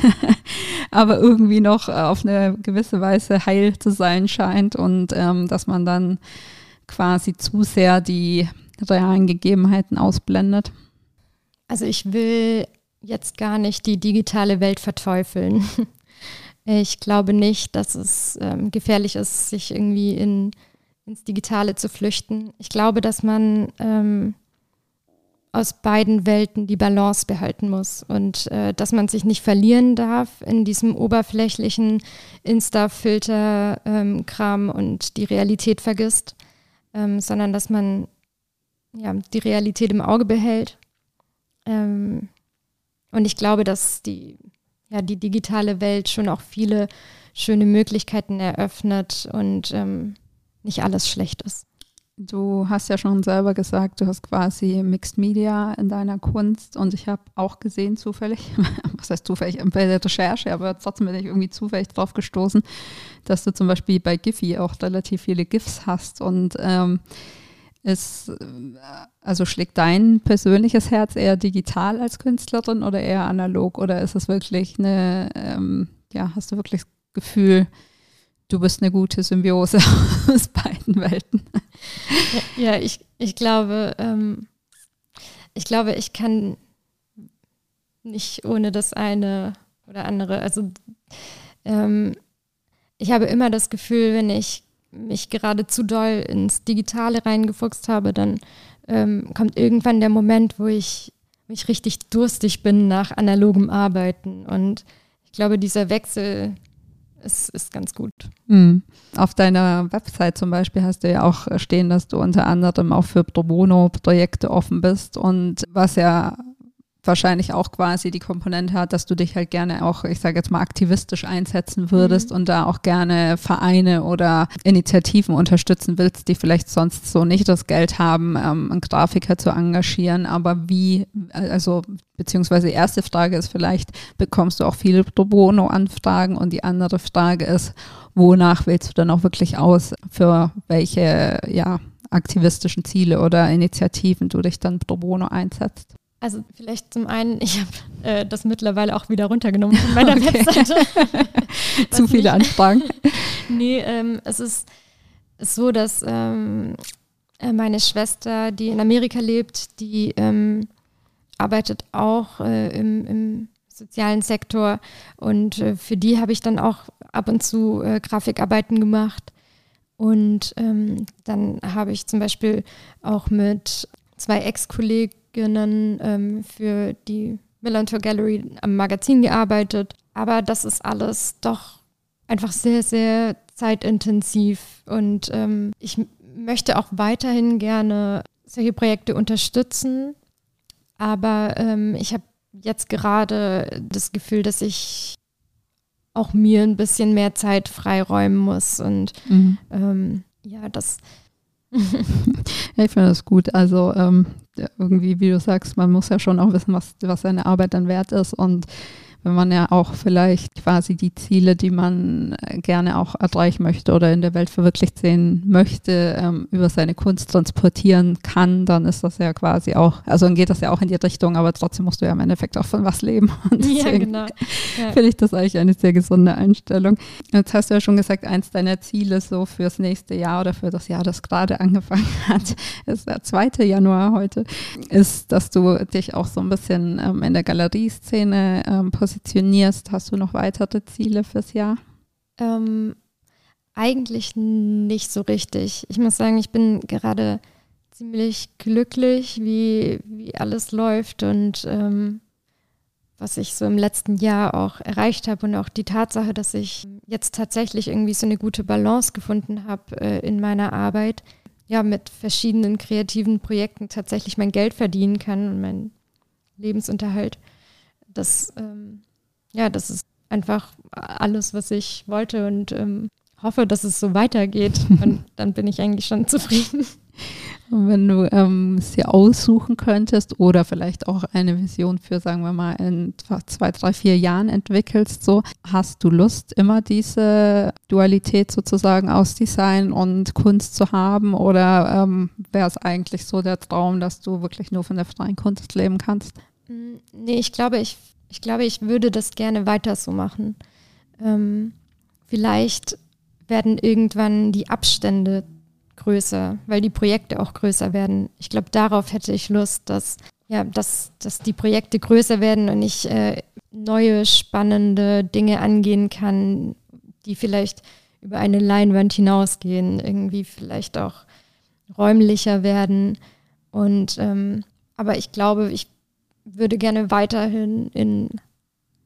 aber irgendwie noch äh, auf eine gewisse Weise heil zu sein scheint und ähm, dass man dann quasi zu sehr die realen Gegebenheiten ausblendet. Also ich will jetzt gar nicht die digitale Welt verteufeln. Ich glaube nicht, dass es ähm, gefährlich ist, sich irgendwie in, ins Digitale zu flüchten. Ich glaube, dass man ähm, aus beiden Welten die Balance behalten muss und äh, dass man sich nicht verlieren darf in diesem oberflächlichen Insta-Filter-Kram ähm, und die Realität vergisst, ähm, sondern dass man ja, die Realität im Auge behält. Ähm, und ich glaube, dass die, ja, die digitale Welt schon auch viele schöne Möglichkeiten eröffnet und ähm, nicht alles schlecht ist. Du hast ja schon selber gesagt, du hast quasi Mixed Media in deiner Kunst und ich habe auch gesehen zufällig, was heißt zufällig, bei der Recherche, aber trotzdem bin ich irgendwie zufällig drauf gestoßen, dass du zum Beispiel bei Giphy auch relativ viele GIFs hast und ähm, ist, also schlägt dein persönliches Herz eher digital als Künstlerin oder eher analog oder ist es wirklich eine, ähm, ja, hast du wirklich das Gefühl, du bist eine gute Symbiose aus beiden Welten. Ja, ich, ich glaube, ähm, ich glaube, ich kann nicht ohne das eine oder andere. Also ähm, ich habe immer das Gefühl, wenn ich mich gerade zu doll ins Digitale reingefuchst habe, dann ähm, kommt irgendwann der Moment, wo ich mich richtig durstig bin nach analogem Arbeiten. Und ich glaube, dieser Wechsel ist, ist ganz gut. Mhm. Auf deiner Website zum Beispiel hast du ja auch stehen, dass du unter anderem auch für Pro Bono-Projekte offen bist und was ja wahrscheinlich auch quasi die Komponente hat, dass du dich halt gerne auch, ich sage jetzt mal, aktivistisch einsetzen würdest mhm. und da auch gerne Vereine oder Initiativen unterstützen willst, die vielleicht sonst so nicht das Geld haben, ähm, einen Grafiker zu engagieren. Aber wie, also beziehungsweise die erste Frage ist vielleicht, bekommst du auch viele Pro Bono-Anfragen und die andere Frage ist, wonach wählst du dann auch wirklich aus, für welche, ja, aktivistischen Ziele oder Initiativen du dich dann pro bono einsetzt? Also vielleicht zum einen, ich habe äh, das mittlerweile auch wieder runtergenommen von meiner okay. Webseite. Zu viele Anfragen. nee, ähm, es ist so, dass ähm, äh, meine Schwester, die in Amerika lebt, die ähm, arbeitet auch äh, im, im, sozialen Sektor und äh, für die habe ich dann auch ab und zu äh, Grafikarbeiten gemacht. Und ähm, dann habe ich zum Beispiel auch mit zwei Ex-Kolleginnen ähm, für die Millantor Gallery am Magazin gearbeitet. Aber das ist alles doch einfach sehr, sehr zeitintensiv. Und ähm, ich möchte auch weiterhin gerne solche Projekte unterstützen. Aber ähm, ich habe jetzt gerade das Gefühl, dass ich auch mir ein bisschen mehr Zeit freiräumen muss. Und mhm. ähm, ja, das. ich finde das gut. Also ähm, irgendwie, wie du sagst, man muss ja schon auch wissen, was, was seine Arbeit dann wert ist. Und wenn man ja auch vielleicht quasi die Ziele, die man äh, gerne auch erreichen möchte oder in der Welt verwirklicht sehen möchte, ähm, über seine Kunst transportieren kann, dann ist das ja quasi auch, also dann geht das ja auch in die Richtung, aber trotzdem musst du ja im Endeffekt auch von was leben. Und ja, genau. Ja. Finde ich das eigentlich eine sehr gesunde Einstellung. Jetzt hast du ja schon gesagt, eins deiner Ziele so fürs nächste Jahr oder für das Jahr, das gerade angefangen hat, ist der 2. Januar heute, ist, dass du dich auch so ein bisschen ähm, in der Galerieszene ähm, positionierst. Hast du noch weitere Ziele fürs Jahr? Ähm, eigentlich nicht so richtig. Ich muss sagen, ich bin gerade ziemlich glücklich, wie, wie alles läuft und ähm, was ich so im letzten Jahr auch erreicht habe und auch die Tatsache, dass ich jetzt tatsächlich irgendwie so eine gute Balance gefunden habe äh, in meiner Arbeit, ja, mit verschiedenen kreativen Projekten tatsächlich mein Geld verdienen kann und meinen Lebensunterhalt das, ähm, ja, das ist einfach alles, was ich wollte und ähm, hoffe, dass es so weitergeht. und dann bin ich eigentlich schon zufrieden. Und wenn du ähm, es dir aussuchen könntest oder vielleicht auch eine Vision für, sagen wir mal, in zwei, drei, vier Jahren entwickelst, so hast du Lust, immer diese Dualität sozusagen aus Design und Kunst zu haben? Oder ähm, wäre es eigentlich so der Traum, dass du wirklich nur von der freien Kunst leben kannst? Mm, nee, ich glaube, ich, ich glaube, ich würde das gerne weiter so machen. Ähm, vielleicht werden irgendwann die Abstände größer, weil die Projekte auch größer werden. Ich glaube, darauf hätte ich Lust, dass, ja, dass, dass die Projekte größer werden und ich äh, neue, spannende Dinge angehen kann, die vielleicht über eine Leinwand hinausgehen, irgendwie vielleicht auch räumlicher werden. Und ähm, aber ich glaube, ich würde gerne weiterhin in,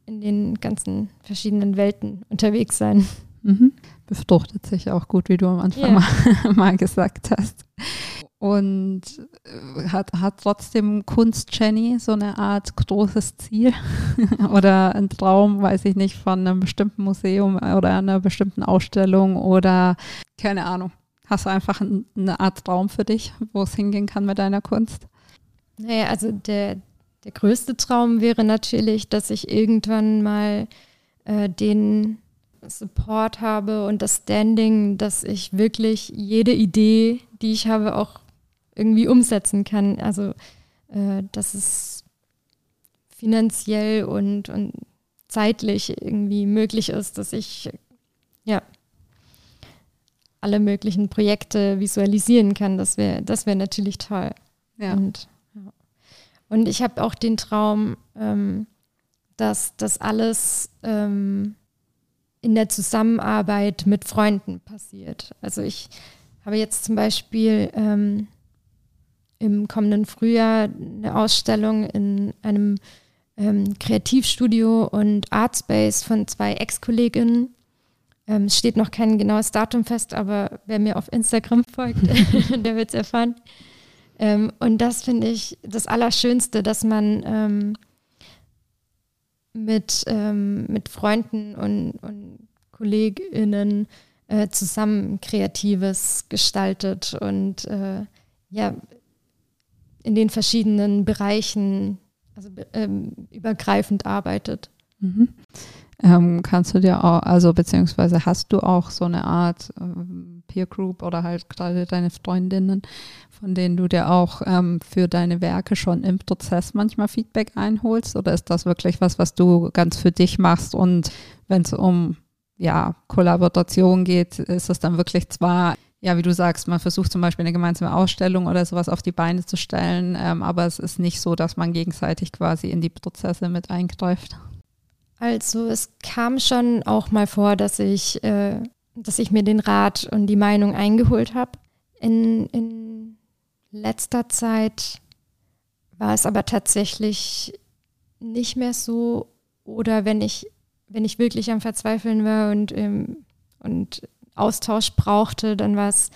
in den ganzen verschiedenen Welten unterwegs sein. Mhm. Befruchtet sich auch gut, wie du am Anfang ja. mal, mal, gesagt hast. Und äh, hat, hat trotzdem Kunst Jenny so eine Art großes Ziel oder ein Traum, weiß ich nicht, von einem bestimmten Museum oder einer bestimmten Ausstellung oder keine Ahnung. Hast du einfach eine Art Traum für dich, wo es hingehen kann mit deiner Kunst? Naja, also der, der größte Traum wäre natürlich, dass ich irgendwann mal äh, den Support habe und das Standing, dass ich wirklich jede Idee, die ich habe, auch irgendwie umsetzen kann. Also, äh, dass es finanziell und, und zeitlich irgendwie möglich ist, dass ich ja alle möglichen Projekte visualisieren kann. Das wäre das wär natürlich toll. Ja. Und und ich habe auch den Traum, ähm, dass das alles ähm, in der Zusammenarbeit mit Freunden passiert. Also ich habe jetzt zum Beispiel ähm, im kommenden Frühjahr eine Ausstellung in einem ähm, Kreativstudio und Artspace von zwei Ex-Kolleginnen. Ähm, es steht noch kein genaues Datum fest, aber wer mir auf Instagram folgt, der wird es erfahren. Ähm, und das finde ich das Allerschönste, dass man ähm, mit, ähm, mit Freunden und, und KollegInnen äh, zusammen Kreatives gestaltet und äh, ja, in den verschiedenen Bereichen also ähm, übergreifend arbeitet. Mhm. Ähm, kannst du dir auch, also beziehungsweise hast du auch so eine Art ähm, Peer Group oder halt gerade deine Freundinnen, von denen du dir auch ähm, für deine Werke schon im Prozess manchmal Feedback einholst? Oder ist das wirklich was, was du ganz für dich machst? Und wenn es um ja, Kollaboration geht, ist es dann wirklich zwar ja, wie du sagst, man versucht zum Beispiel eine gemeinsame Ausstellung oder sowas auf die Beine zu stellen, ähm, aber es ist nicht so, dass man gegenseitig quasi in die Prozesse mit eingreift. Also es kam schon auch mal vor, dass ich, äh, dass ich mir den Rat und die Meinung eingeholt habe. In, in letzter Zeit war es aber tatsächlich nicht mehr so. Oder wenn ich, wenn ich wirklich am Verzweifeln war und, ähm, und Austausch brauchte, dann war es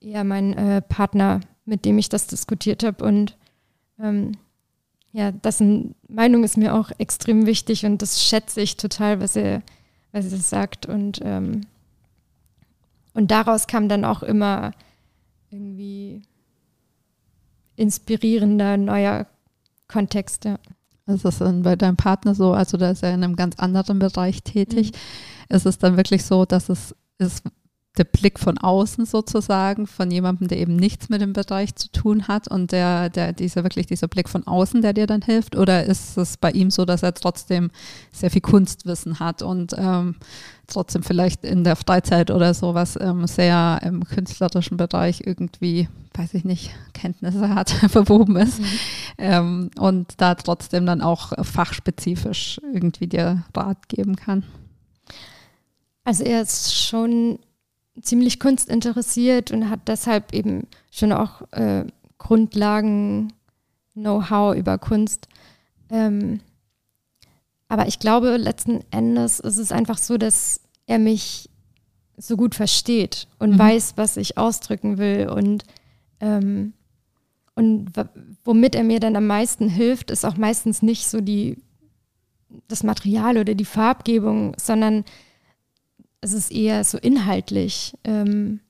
eher mein äh, Partner, mit dem ich das diskutiert habe. Und ähm, ja, dessen Meinung ist mir auch extrem wichtig und das schätze ich total, was er, was er sagt. Und, ähm, und daraus kam dann auch immer irgendwie inspirierender, neuer Kontext. Ja. Ist das dann bei deinem Partner so, also da ist er in einem ganz anderen Bereich tätig. Mhm. Ist es dann wirklich so, dass es ist der Blick von außen sozusagen, von jemandem, der eben nichts mit dem Bereich zu tun hat und der, der, dieser wirklich dieser Blick von außen, der dir dann hilft? Oder ist es bei ihm so, dass er trotzdem sehr viel Kunstwissen hat und ähm, trotzdem vielleicht in der Freizeit oder sowas ähm, sehr im künstlerischen Bereich irgendwie, weiß ich nicht, Kenntnisse hat, verwoben ist mhm. ähm, und da trotzdem dann auch fachspezifisch irgendwie dir Rat geben kann? Also er ist schon ziemlich kunstinteressiert und hat deshalb eben schon auch äh, Grundlagen, Know-how über Kunst. Ähm, aber ich glaube, letzten Endes ist es einfach so, dass er mich so gut versteht und mhm. weiß, was ich ausdrücken will. Und, ähm, und womit er mir dann am meisten hilft, ist auch meistens nicht so die, das Material oder die Farbgebung, sondern es ist eher so inhaltlich, ähm,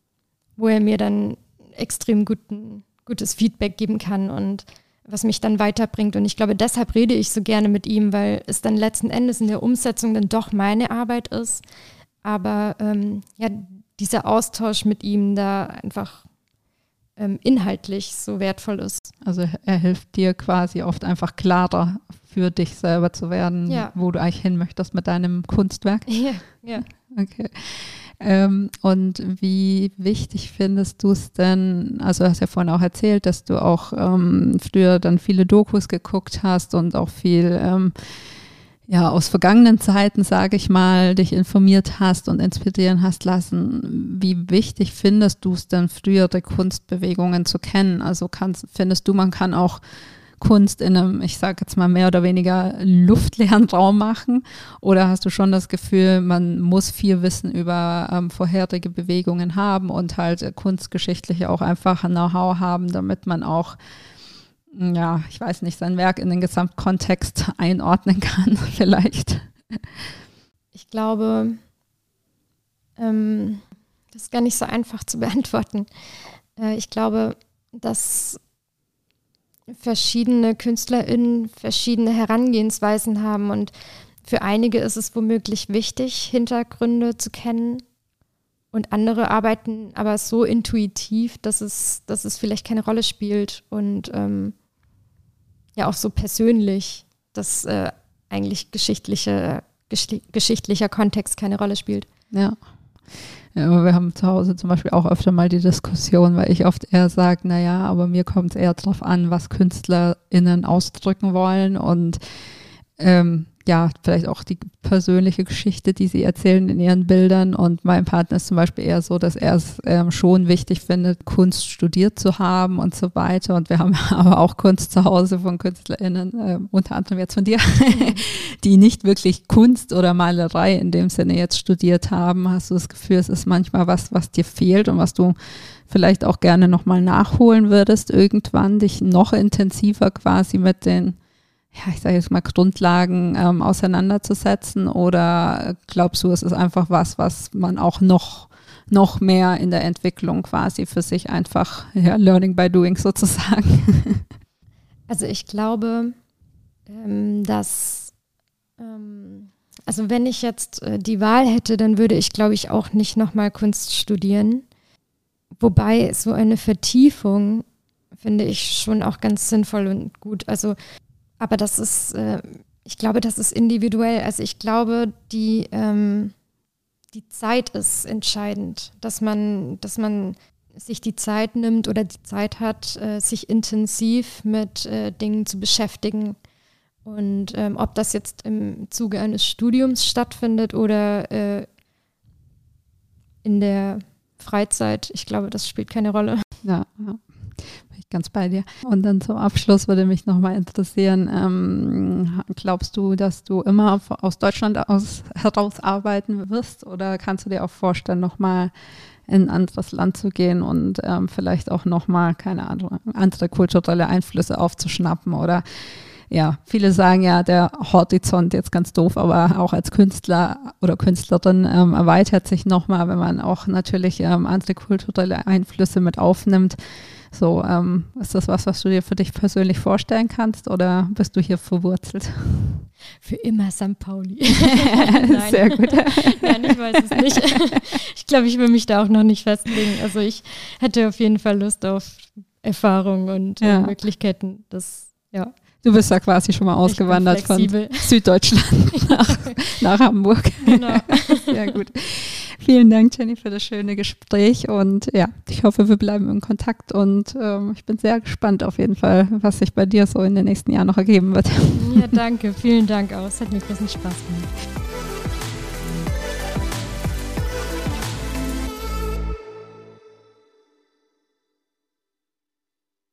wo er mir dann extrem guten, gutes Feedback geben kann und was mich dann weiterbringt. Und ich glaube, deshalb rede ich so gerne mit ihm, weil es dann letzten Endes in der Umsetzung dann doch meine Arbeit ist. Aber ähm, ja, dieser Austausch mit ihm da einfach ähm, inhaltlich so wertvoll ist. Also er hilft dir quasi oft einfach klarer für dich selber zu werden, ja. wo du eigentlich hin möchtest mit deinem Kunstwerk. Ja, ja. Okay. Ähm, und wie wichtig findest du es denn, also du hast ja vorhin auch erzählt, dass du auch ähm, früher dann viele Dokus geguckt hast und auch viel ähm, ja, aus vergangenen Zeiten, sage ich mal, dich informiert hast und inspirieren hast lassen. Wie wichtig findest du es denn, frühere Kunstbewegungen zu kennen? Also kannst, findest du, man kann auch Kunst in einem, ich sage jetzt mal mehr oder weniger luftleeren Raum machen? Oder hast du schon das Gefühl, man muss viel Wissen über ähm, vorherige Bewegungen haben und halt äh, kunstgeschichtlich auch einfach ein Know-how haben, damit man auch ja, ich weiß nicht, sein Werk in den Gesamtkontext einordnen kann, vielleicht. Ich glaube, ähm, das ist gar nicht so einfach zu beantworten. Äh, ich glaube, dass verschiedene KünstlerInnen verschiedene Herangehensweisen haben und für einige ist es womöglich wichtig, Hintergründe zu kennen und andere arbeiten aber so intuitiv, dass es, dass es vielleicht keine Rolle spielt und ähm, ja auch so persönlich, dass äh, eigentlich geschichtliche, geschichtlicher Kontext keine Rolle spielt. Ja. Ja, wir haben zu Hause zum Beispiel auch öfter mal die Diskussion, weil ich oft eher sage, naja, aber mir kommt es eher darauf an, was KünstlerInnen ausdrücken wollen und ähm, ja, vielleicht auch die persönliche Geschichte, die sie erzählen in ihren Bildern. Und mein Partner ist zum Beispiel eher so, dass er es ähm, schon wichtig findet, Kunst studiert zu haben und so weiter. Und wir haben aber auch Kunst zu Hause von KünstlerInnen, äh, unter anderem jetzt von dir, die nicht wirklich Kunst oder Malerei in dem Sinne jetzt studiert haben. Hast du das Gefühl, es ist manchmal was, was dir fehlt und was du vielleicht auch gerne nochmal nachholen würdest, irgendwann dich noch intensiver quasi mit den ja, ich sage jetzt mal, Grundlagen ähm, auseinanderzusetzen? Oder glaubst du, es ist einfach was, was man auch noch, noch mehr in der Entwicklung quasi für sich einfach, ja, Learning by Doing sozusagen? Also ich glaube, ähm, dass, ähm, also wenn ich jetzt äh, die Wahl hätte, dann würde ich, glaube ich, auch nicht nochmal Kunst studieren. wobei so eine Vertiefung finde ich schon auch ganz sinnvoll und gut. Also, aber das ist, äh, ich glaube, das ist individuell. Also ich glaube, die, ähm, die Zeit ist entscheidend, dass man, dass man sich die Zeit nimmt oder die Zeit hat, äh, sich intensiv mit äh, Dingen zu beschäftigen. Und ähm, ob das jetzt im Zuge eines Studiums stattfindet oder äh, in der Freizeit, ich glaube, das spielt keine Rolle. Ja, ja. Ich ganz bei dir. Und dann zum Abschluss würde mich nochmal interessieren, ähm, glaubst du, dass du immer aus Deutschland aus heraus arbeiten wirst oder kannst du dir auch vorstellen, nochmal in ein anderes Land zu gehen und ähm, vielleicht auch nochmal, keine Ahnung, andere kulturelle Einflüsse aufzuschnappen oder ja, viele sagen ja, der Horizont jetzt ganz doof, aber auch als Künstler oder Künstlerin ähm, erweitert sich nochmal, wenn man auch natürlich ähm, andere kulturelle Einflüsse mit aufnimmt. So, ähm, ist das was, was du dir für dich persönlich vorstellen kannst oder bist du hier verwurzelt? Für immer St. Pauli. Sehr gut. Nein, ich weiß es nicht. Ich glaube, ich will mich da auch noch nicht festlegen. Also ich hätte auf jeden Fall Lust auf Erfahrung und ja. Möglichkeiten. Das, ja. Du bist ja quasi schon mal ausgewandert von Süddeutschland nach, nach Hamburg. Genau. Sehr gut. Vielen Dank, Jenny, für das schöne Gespräch und ja, ich hoffe, wir bleiben in Kontakt und ähm, ich bin sehr gespannt auf jeden Fall, was sich bei dir so in den nächsten Jahren noch ergeben wird. Ja, danke. Vielen Dank auch. Es hat mir großen Spaß gemacht.